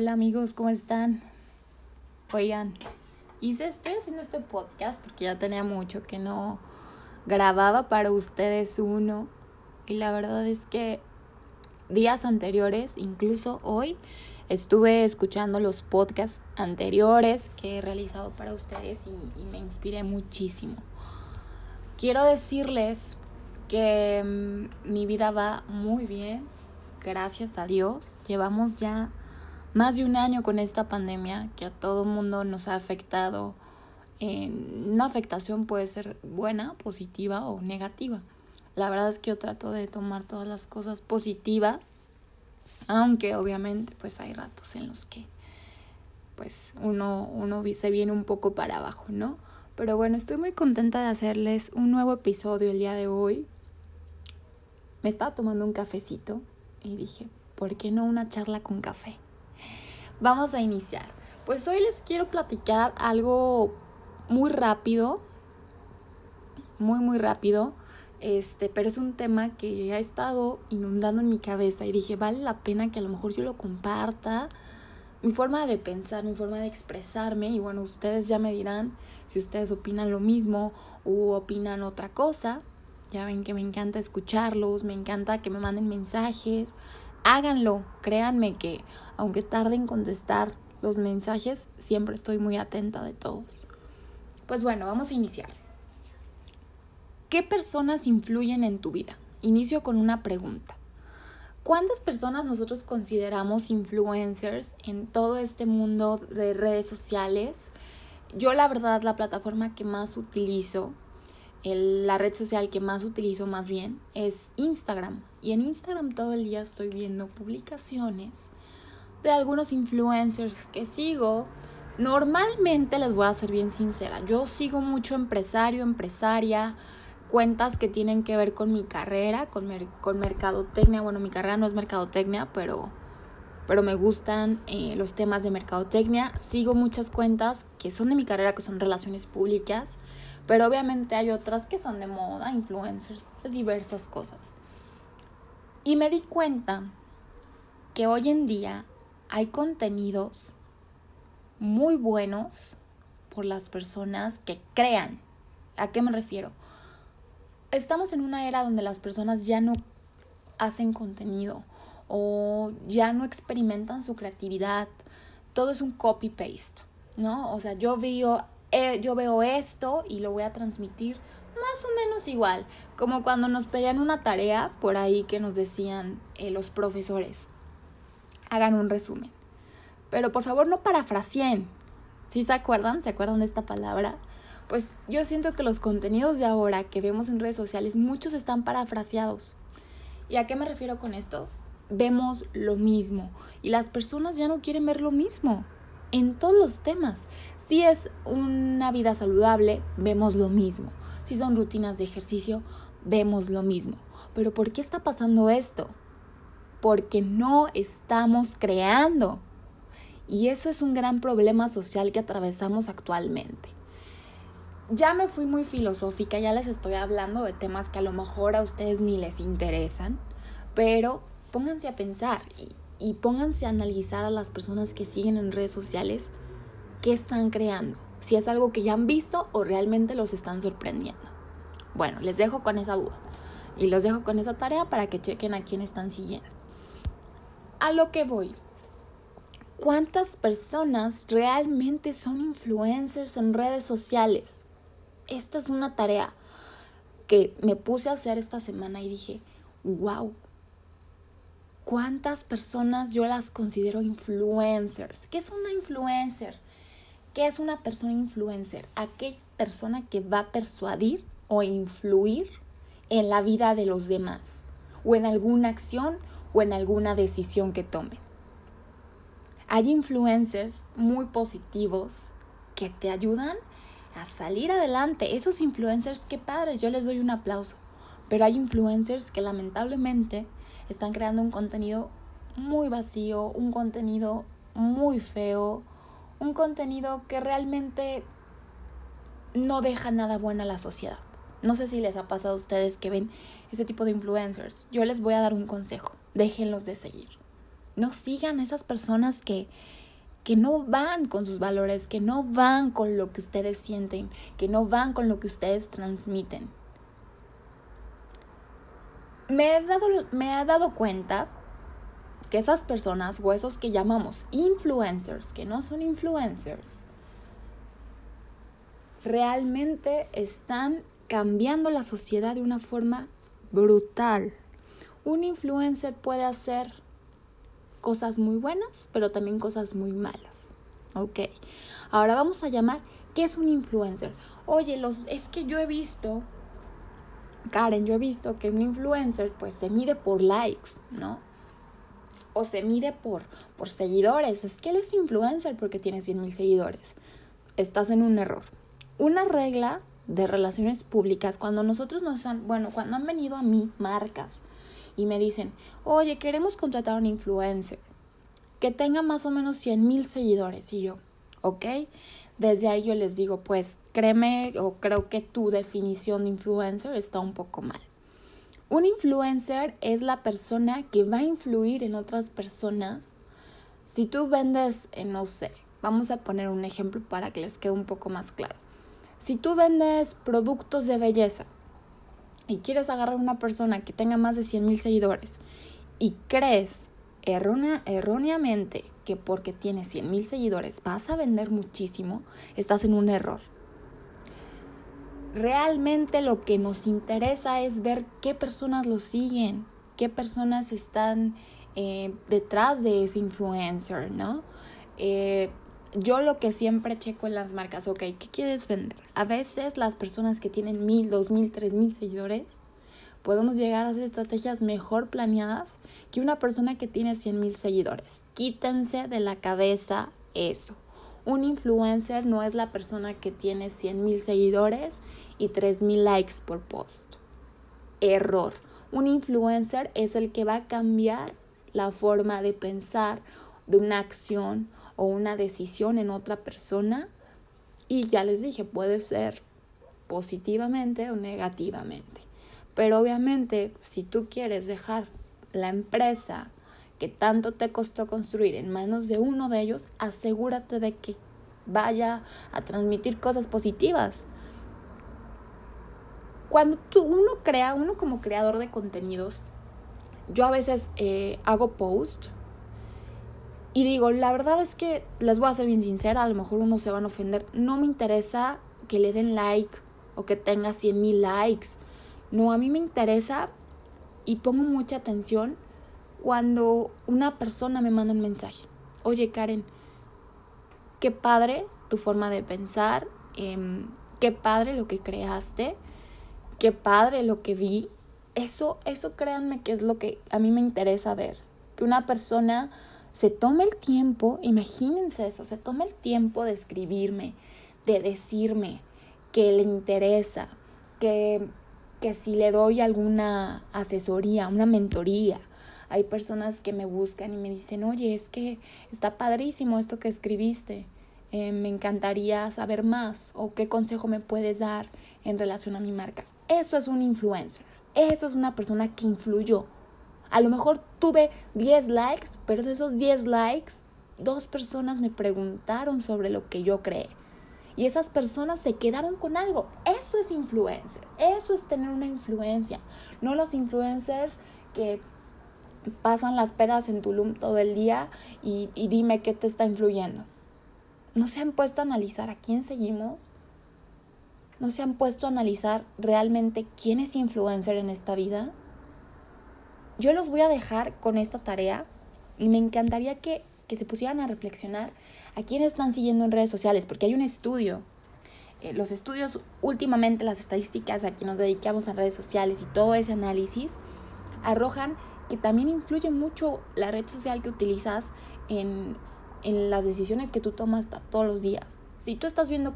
Hola amigos, ¿cómo están? Oigan, hice, estoy haciendo este podcast porque ya tenía mucho que no grababa para ustedes uno. Y la verdad es que días anteriores, incluso hoy, estuve escuchando los podcasts anteriores que he realizado para ustedes y, me inspiré muchísimo. Quiero decirles que mm, mi vida va muy bien, gracias a Dios. Llevamos ya más de un año con esta pandemia que a todo mundo nos ha afectado. En una afectación puede ser buena, positiva o negativa. La verdad es que yo trato de tomar todas las cosas positivas, aunque obviamente pues hay ratos en los que pues uno, uno se viene un poco para abajo, ¿no? Pero bueno, estoy muy contenta de hacerles un nuevo episodio el día de hoy. Me estaba tomando un cafecito y dije, ¿por qué no una charla con café? Vamos a iniciar. Pues hoy les quiero platicar algo muy rápido, muy muy rápido, este, pero es un tema que ha estado inundando en mi cabeza y dije, vale la pena que a lo mejor yo lo comparta. Mi forma de pensar, mi forma de expresarme y bueno, ustedes ya me dirán si ustedes opinan lo mismo o opinan otra cosa. Ya ven que me encanta escucharlos, me encanta que me manden mensajes. Háganlo, créanme que aunque tarde en contestar los mensajes, siempre estoy muy atenta de todos. Pues bueno, vamos a iniciar. ¿Qué personas influyen en tu vida? Inicio con una pregunta. ¿Cuántas personas nosotros consideramos influencers en todo este mundo de redes sociales? Yo la verdad la plataforma que más utilizo la red social que más utilizo más bien es Instagram. Y en Instagram todo el día estoy viendo publicaciones de algunos influencers que sigo. Normalmente les voy a ser bien sincera. Yo sigo mucho empresario, empresaria, cuentas que tienen que ver con mi carrera, con, con mercadotecnia. Bueno, mi carrera no es mercadotecnia, pero, pero me gustan eh, los temas de mercadotecnia. Sigo muchas cuentas que son de mi carrera, que son relaciones públicas pero obviamente hay otras que son de moda, influencers, de diversas cosas. Y me di cuenta que hoy en día hay contenidos muy buenos por las personas que crean. ¿A qué me refiero? Estamos en una era donde las personas ya no hacen contenido o ya no experimentan su creatividad. Todo es un copy-paste, ¿no? O sea, yo veo eh, yo veo esto y lo voy a transmitir más o menos igual, como cuando nos pedían una tarea por ahí que nos decían eh, los profesores, hagan un resumen. Pero por favor no parafraseen. ¿Sí se acuerdan? ¿Se acuerdan de esta palabra? Pues yo siento que los contenidos de ahora que vemos en redes sociales, muchos están parafraseados. ¿Y a qué me refiero con esto? Vemos lo mismo y las personas ya no quieren ver lo mismo en todos los temas. Si es una vida saludable, vemos lo mismo. Si son rutinas de ejercicio, vemos lo mismo. Pero ¿por qué está pasando esto? Porque no estamos creando. Y eso es un gran problema social que atravesamos actualmente. Ya me fui muy filosófica, ya les estoy hablando de temas que a lo mejor a ustedes ni les interesan, pero pónganse a pensar y, pónganse a analizar a las personas que siguen en redes sociales qué están creando, si es algo que ya han visto o realmente los están sorprendiendo. Bueno, les dejo con esa duda y los dejo con esa tarea para que chequen a quién están siguiendo. A lo que voy. ¿Cuántas personas realmente son influencers en redes sociales? Esta es una tarea que me puse a hacer esta semana y dije, wow, ¿cuántas personas yo las considero influencers? ¿Qué es una influencer? ¿Qué es una persona influencer? Aquella persona que va a persuadir o influir en la vida de los demás, o en alguna acción o en alguna decisión que tome. Hay influencers muy positivos que te ayudan a salir adelante. Esos influencers, qué padres, yo les doy un aplauso. Pero hay influencers que lamentablemente están creando un contenido muy vacío, un contenido muy feo, un contenido que realmente no deja nada bueno a la sociedad. No sé si les ha pasado a ustedes que ven ese tipo de influencers. Yo les voy a dar un consejo. Déjenlos de seguir. No sigan esas personas que, que no van con sus valores, que no van con lo que ustedes sienten, que no van con lo que ustedes transmiten. Me he dado, me he dado cuenta que esas personas o esos que llamamos influencers, que no son influencers, realmente están cambiando la sociedad de una forma brutal. Un influencer puede hacer cosas muy buenas, pero también cosas muy malas. Ok, ahora vamos a llamar, ¿qué es un influencer? Oye, los, es que yo he visto, Karen, yo he visto que un influencer pues se mide por likes, ¿no? O se mide por, por seguidores. Es que él es influencer porque tiene 100 mil seguidores. Estás en un error. Una regla de relaciones públicas, cuando nosotros nos han, bueno, cuando han venido a mí marcas y me dicen, oye, queremos contratar a un influencer que tenga más o menos 100 mil seguidores. Y yo, ok, desde ahí yo les digo, pues créeme o creo que tu definición de influencer está un poco mal. Un influencer es la persona que va a influir en otras personas. Si tú vendes, eh, no sé, vamos a poner un ejemplo para que les quede un poco más claro. Si tú vendes productos de belleza, y quieres agarrar a una persona que tenga más de 100 mil seguidores y crees erróneamente que porque tiene 100 mil seguidores vas a vender muchísimo, estás en un error. Realmente lo que nos interesa es ver qué personas lo siguen, qué personas están eh, detrás de ese influencer, ¿no? Eh, yo lo que siempre checo en las marcas, ok, ¿qué quieres vender? A veces las personas que tienen mil, dos mil, tres mil seguidores, podemos llegar a hacer estrategias mejor planeadas que una persona que tiene cien mil seguidores. Quítense de la cabeza eso. Un influencer no es la persona que tiene cien mil seguidores y tres mil likes por post. Error. Un influencer es el que va a cambiar la forma de pensar de una acción o una decisión en otra persona y ya les dije, puede ser positivamente o negativamente. Pero obviamente, si tú quieres dejar la empresa que tanto te costó construir en manos de uno de ellos, asegúrate de que vaya a transmitir cosas positivas. Cuando tú, uno crea, uno como creador de contenidos, yo a veces eh, hago post y digo, la verdad es que les voy a ser bien sincera, a lo mejor uno se van a ofender. No me interesa que le den like o que tenga 100 mil likes. No, a mí me interesa y pongo mucha atención cuando una persona me manda un mensaje. Oye, Karen, qué padre tu forma de pensar, em, qué padre lo que creaste, qué padre lo que vi. Eso, eso créanme que es lo que a mí me interesa ver. Que una persona se tome el tiempo, imagínense eso, se tome el tiempo de escribirme, de decirme que le interesa, que, que si le doy alguna asesoría, una mentoría. Hay personas que me buscan y me dicen, oye, es que está padrísimo esto que escribiste, eh, me encantaría saber más o qué consejo me puedes dar en relación a mi marca. Eso es un influencer, eso es una persona que influyó a lo mejor tuve 10 likes, pero de esos 10 likes, dos personas me preguntaron sobre lo que yo creé. Y esas personas se quedaron con algo. Eso es influencer. Eso es tener una influencia. No los influencers que pasan las pedas en Tulum todo el día y, y dime qué te está influyendo. ¿No se han puesto a analizar a quién seguimos? ¿No se han puesto a analizar realmente quién es influencer en esta vida? yo los voy a dejar con esta tarea y me encantaría que, se pusieran a reflexionar a quiénes están siguiendo en redes sociales, porque hay un estudio. Eh, los estudios, últimamente las estadísticas a que nos dedicamos a redes sociales y todo ese análisis, arrojan que también influye mucho la red social que utilizas en, en las decisiones que tú tomas todos los días. Si tú estás viendo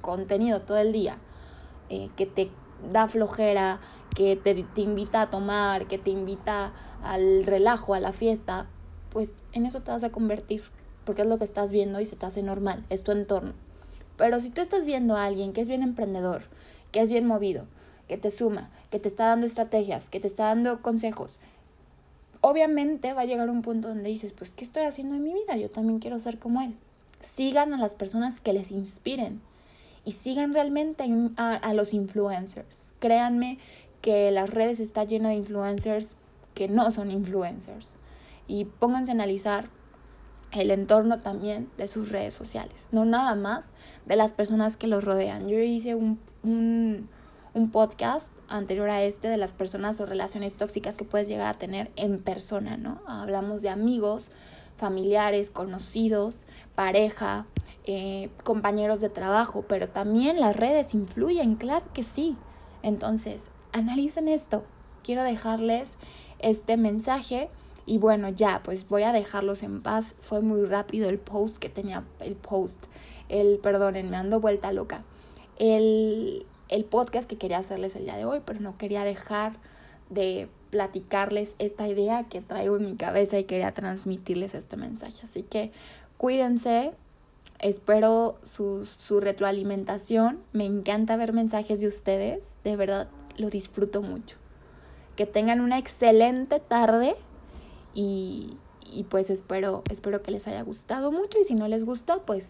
contenido todo el día eh, que te da flojera, que te, te invita a tomar, que te invita al relajo, a la fiesta, pues en eso te vas a convertir, porque es lo que estás viendo y se te hace normal, es tu entorno. Pero si tú estás viendo a alguien que es bien emprendedor, que es bien movido, que te suma, que te está dando estrategias, que te está dando consejos, obviamente va a llegar un punto donde dices, pues, ¿qué estoy haciendo en mi vida? Yo también quiero ser como él. Sigan a las personas que les inspiren y sigan realmente a, los influencers. Créanme que las redes están llenas de influencers que no son influencers. Y pónganse a analizar el entorno también de sus redes sociales, no nada más de las personas que los rodean. Yo hice un, un, un, podcast anterior a este de las personas o relaciones tóxicas que puedes llegar a tener en persona, ¿no? Hablamos de amigos, familiares, conocidos, pareja, eh, compañeros de trabajo, pero también las redes influyen, claro que sí. Entonces, analicen esto. Quiero dejarles este mensaje y bueno, ya, pues voy a dejarlos en paz. Fue muy rápido el post que tenía, el post, el, perdonen, me ando vuelta loca. El, el podcast que quería hacerles el día de hoy, pero no quería dejar de platicarles esta idea que traigo en mi cabeza y quería transmitirles este mensaje. Así que cuídense, espero su, su retroalimentación. Me encanta ver mensajes de ustedes, de verdad lo disfruto mucho. Que tengan una excelente tarde y, pues espero, espero que les haya gustado mucho y si no les gustó, pues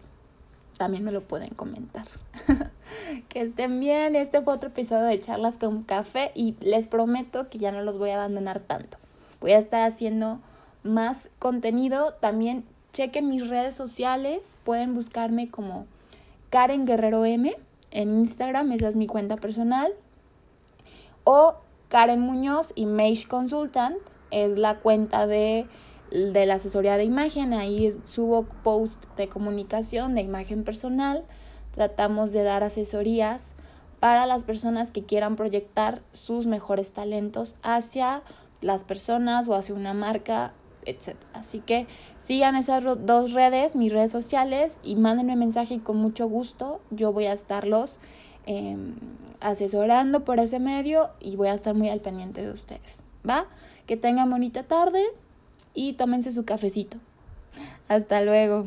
también me lo pueden comentar. que estén bien, este fue otro episodio de charlas con café y les prometo que ya no los voy a abandonar tanto. Voy a estar haciendo más contenido, también chequen mis redes sociales, pueden buscarme como Karen Guerrero M en Instagram, esa es mi cuenta personal, o Karen Muñoz y Mage Consultant es la cuenta de, de la asesoría de imagen. Ahí subo post de comunicación, de imagen personal. Tratamos de dar asesorías para las personas que quieran proyectar sus mejores talentos hacia las personas o hacia una marca, etc. Así que sigan esas dos redes, mis redes sociales, y mándenme mensaje y con mucho gusto yo voy a estarlos em, asesorando por ese medio y voy a estar muy al pendiente de ustedes. ¿Va? Que tengan bonita tarde y tómense su cafecito. Hasta luego.